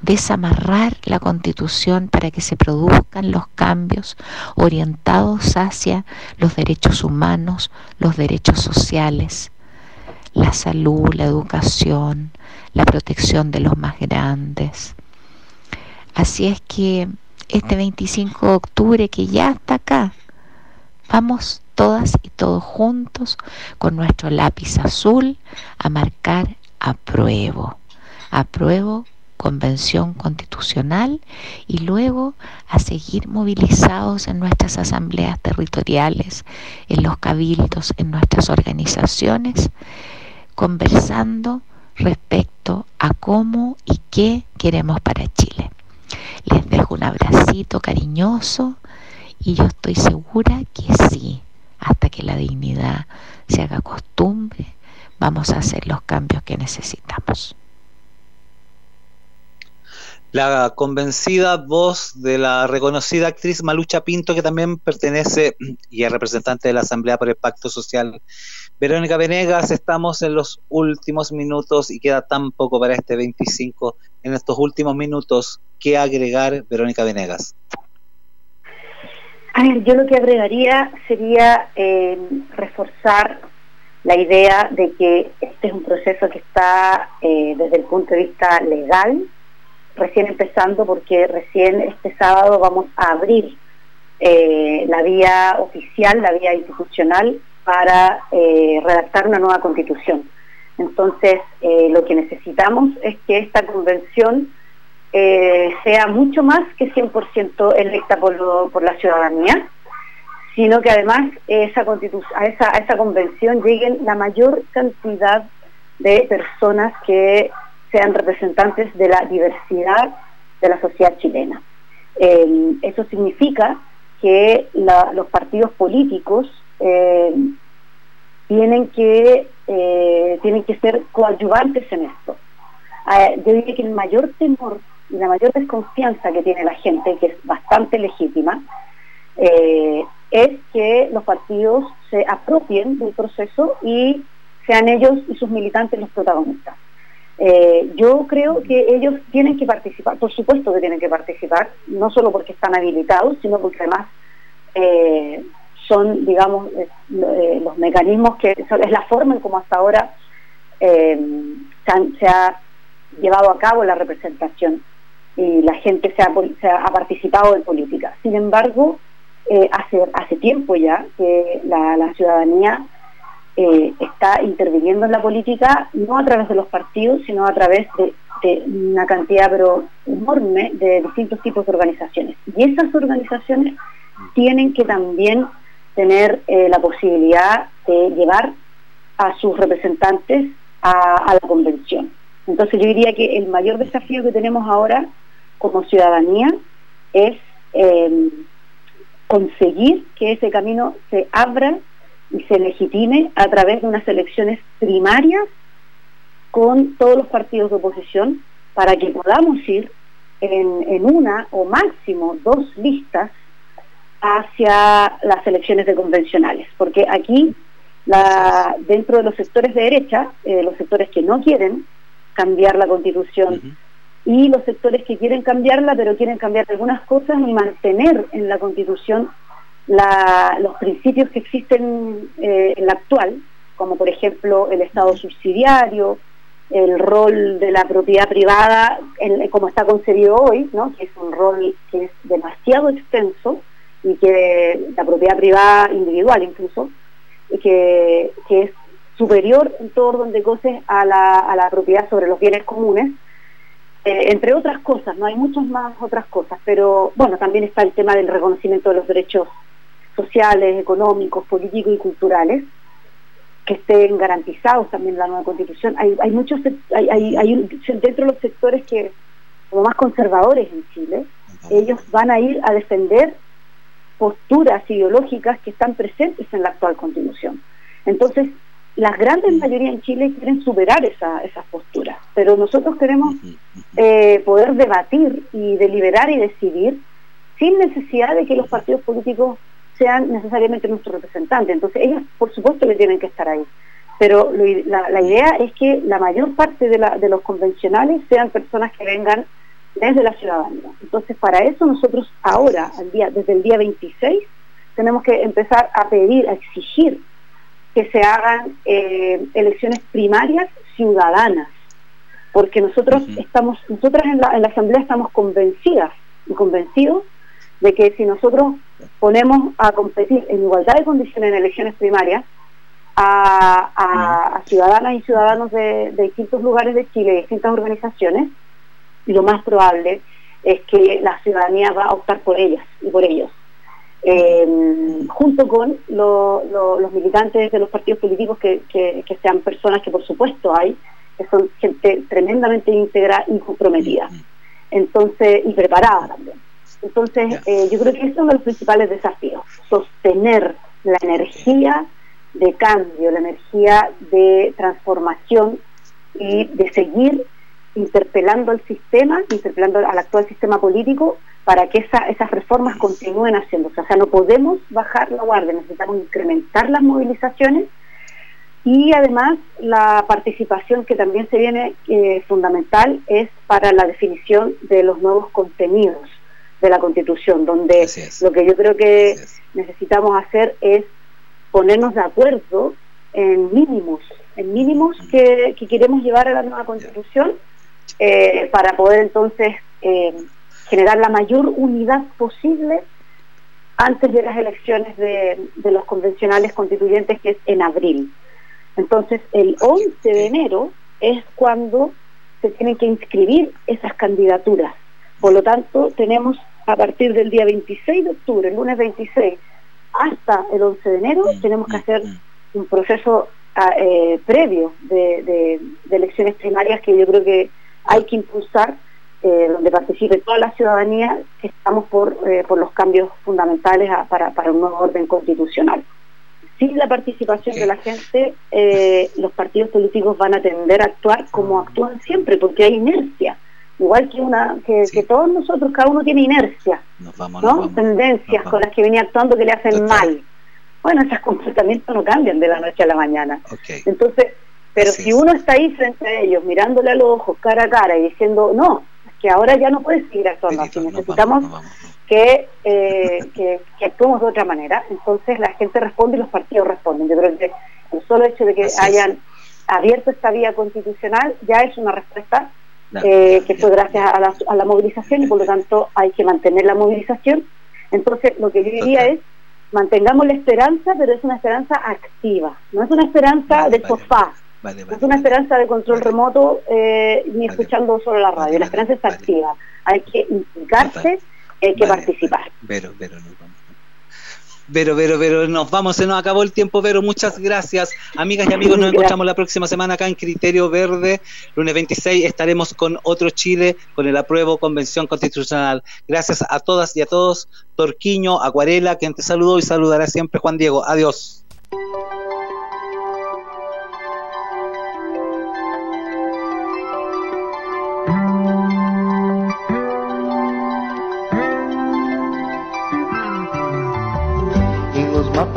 desamarrar la constitución para que se produzcan los cambios orientados hacia los derechos humanos, los derechos sociales, la salud, la educación, la protección de los más grandes. Así es que este 25 de octubre que ya está acá, vamos todas y todos juntos con nuestro lápiz azul a marcar apruebo. Apruebo convención constitucional y luego a seguir movilizados en nuestras asambleas territoriales, en los cabildos, en nuestras organizaciones, conversando respecto a cómo y qué queremos para Chile. Les dejo un abracito cariñoso y yo estoy segura que sí, hasta que la dignidad se haga costumbre, vamos a hacer los cambios que necesitamos la convencida voz de la reconocida actriz Malucha Pinto, que también pertenece y es representante de la Asamblea por el Pacto Social. Verónica Venegas, estamos en los últimos minutos y queda tan poco para este 25. En estos últimos minutos, ¿qué agregar, Verónica Venegas? A ver, yo lo que agregaría sería eh, reforzar la idea de que este es un proceso que está eh, desde el punto de vista legal recién empezando porque recién este sábado vamos a abrir eh, la vía oficial, la vía institucional para eh, redactar una nueva constitución. Entonces, eh, lo que necesitamos es que esta convención sea mucho más que 100% electa por, por, la ciudadanía, sino que además esa a, esa, a esa convención lleguen la mayor cantidad de personas que sean representantes de la diversidad de la sociedad chilena. Eh, eso significa que los partidos políticos eh, tienen que eh, tienen que ser coadyuvantes en esto. yo diría que el mayor temor y la mayor desconfianza que tiene la gente, que es bastante legítima, es que los partidos se apropien del proceso y sean ellos y sus militantes los protagonistas. Eh, yo creo que ellos tienen que participar, por supuesto que tienen que participar, no solo porque están habilitados, sino porque además eh, son, digamos, eh, los mecanismos que es la forma en como hasta ahora se, ha llevado a cabo la representación y la gente se ha, participado en política. Sin embargo, hace, hace tiempo ya que la ciudadanía eh, está interviniendo en la política no a través de los partidos, sino a través de, una cantidad pero enorme de distintos tipos de organizaciones. Y esas organizaciones tienen que también tener eh, la posibilidad de llevar a sus representantes a, a, la convención. Entonces yo diría que el mayor desafío que tenemos ahora como ciudadanía es eh, conseguir que ese camino se abra y se legitime a través de unas elecciones primarias con todos los partidos de oposición para que podamos ir en, en una o máximo dos listas hacia las elecciones de convencionales, porque aquí la, dentro de los sectores de derecha, eh, los sectores que no quieren cambiar la constitución uh -huh. y los sectores que quieren cambiarla, pero quieren cambiar algunas cosas y mantener en la constitución la, los principios que existen eh, en la actual, como por ejemplo el Estado subsidiario, el rol de la propiedad privada, el, como está concebido hoy, ¿no? que es un rol que es demasiado extenso y que la propiedad privada individual incluso, y que, que es superior en todo orden de cosas a la, a la propiedad sobre los bienes comunes, eh, entre otras cosas, no hay muchas más otras cosas, pero bueno, también está el tema del reconocimiento de los derechos sociales, económicos, políticos y culturales, que estén garantizados también en la nueva constitución. Hay, hay muchos, hay, hay, hay dentro de los sectores que, como más conservadores en Chile, ellos van a ir a defender posturas ideológicas que están presentes en la actual constitución. Entonces, las grandes mayorías en Chile quieren superar esa, esas posturas, pero nosotros queremos eh, poder debatir y deliberar y decidir sin necesidad de que los partidos políticos sean necesariamente nuestros representantes. Entonces, ellos, por supuesto, que tienen que estar ahí. Pero lo, la, la, idea es que la mayor parte de, la, de los convencionales sean personas que vengan desde la ciudadanía. Entonces, para eso nosotros ahora, al día, desde el día 26, tenemos que empezar a pedir, a exigir que se hagan eh, elecciones primarias ciudadanas, porque nosotros uh -huh. estamos, nosotras en la, en la Asamblea estamos convencidas y convencidos de que si nosotros ponemos a competir en igualdad de condiciones en elecciones primarias a, a, a ciudadanas y ciudadanos de, de, distintos lugares de Chile, de distintas organizaciones, lo más probable es que la ciudadanía va a optar por ellas y por ellos. Eh, junto con lo, lo, los militantes de los partidos políticos que, que, que, sean personas que por supuesto hay, que son gente tremendamente íntegra y comprometida. Entonces, y preparada también. Entonces, eh, yo creo que ese es uno de los principales desafíos, sostener la energía de cambio, la energía de transformación y de seguir interpelando al sistema, interpelando al actual sistema político para que esa, esas reformas continúen haciéndose. O sea, no podemos bajar la guardia, necesitamos incrementar las movilizaciones y además la participación que también se viene eh, fundamental es para la definición de los nuevos contenidos de la Constitución, donde lo que yo creo que necesitamos hacer es ponernos de acuerdo en mínimos, en mínimos que, que queremos llevar a la nueva Constitución eh, para poder entonces eh, generar la mayor unidad posible antes de las elecciones de, de, los convencionales constituyentes, que es en abril. Entonces, el 11 de enero es cuando se tienen que inscribir esas candidaturas. Por lo tanto, tenemos a partir del día 26 de octubre, el lunes 26, hasta el 11 de enero, tenemos que hacer un proceso eh, previo de, de, de elecciones primarias que yo creo que hay que impulsar eh, donde participe toda la ciudadanía que estamos por, eh, por los cambios fundamentales a, para, para, un nuevo orden constitucional. Sin la participación de la gente, los partidos políticos van a tender a actuar como actúan siempre, porque hay inercia. Igual que una que, sí. que todos nosotros, cada uno tiene inercia, vamos, ¿no? Vamos, Tendencias con las que venía actuando que le hacen Total. mal. Bueno, esos comportamientos no cambian de la noche a la mañana. Okay. Entonces, pero Así si uno está ahí frente a ellos, mirándole a los ojos, cara a cara, y diciendo, no, es que ahora ya no puedes seguir actuando así, necesitamos vamos. Que, eh, que, que, actuemos de otra manera. Entonces la gente responde y los partidos responden. Yo creo que el solo hecho de que Así hayan es. abierto esta vía constitucional ya es una respuesta eh, que fue gracias a la, a la, movilización y por lo tanto hay que mantener la movilización. Entonces, lo que yo diría es, mantengamos la esperanza, pero es una esperanza activa, no es una esperanza de sofá, no es una esperanza de control remoto eh, ni escuchando solo la radio, la esperanza es activa, hay que implicarse, hay que participar. Pero, pero, pero, pero, pero nos vamos, se nos acabó el tiempo, pero muchas gracias. Amigas y amigos, nos encontramos la próxima semana acá en Criterio Verde. Lunes 26 estaremos con otro Chile, con el apruebo Convención Constitucional. Gracias a todas y a todos. Torquiño, Acuarela, quien te saludó y saludará siempre Juan Diego. Adiós.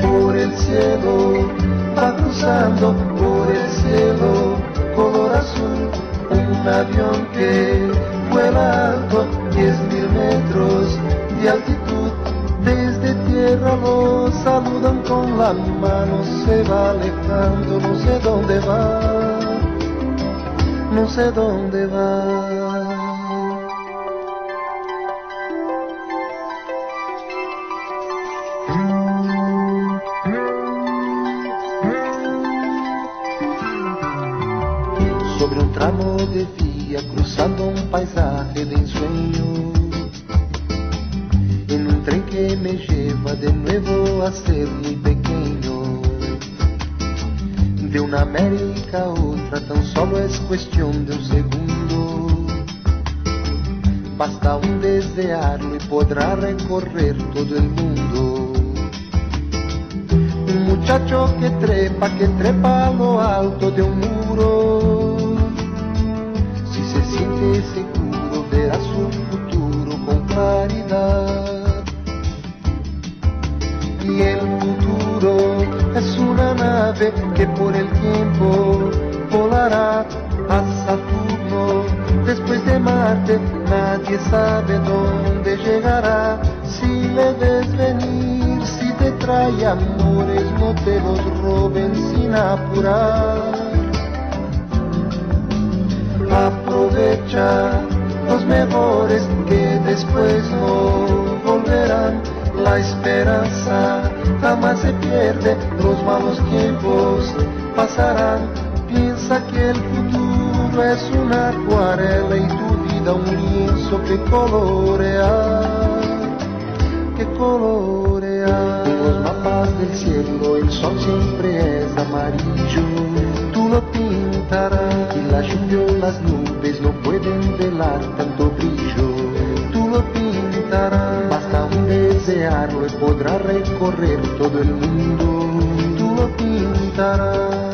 por el cielo, va cruzando por el cielo, color azul, un avión que vuela alto, diez mil metros de altitud. Desde tierra lo saludan con la mano, se va alejando, no sé dónde va, no sé dónde va. Recorrer todo el mundo. Un muchacho que trepa, que trepa amores, no te los roben sin apurar aprovecha los mejores que después no volverán. La esperanza jamás se pierde, los malos tiempos pasarán. Piensa que el futuro es una acuarela y tu vida un lienzo que colorear, que colorear. En los mapas del cielo el sol siempre es amarillo, tú lo pintarás y la lluvia las nubes no pueden velar tanto brillo. Tú lo pintarás, basta un desearlo y podrá recorrer todo el mundo. Tú lo pintarás.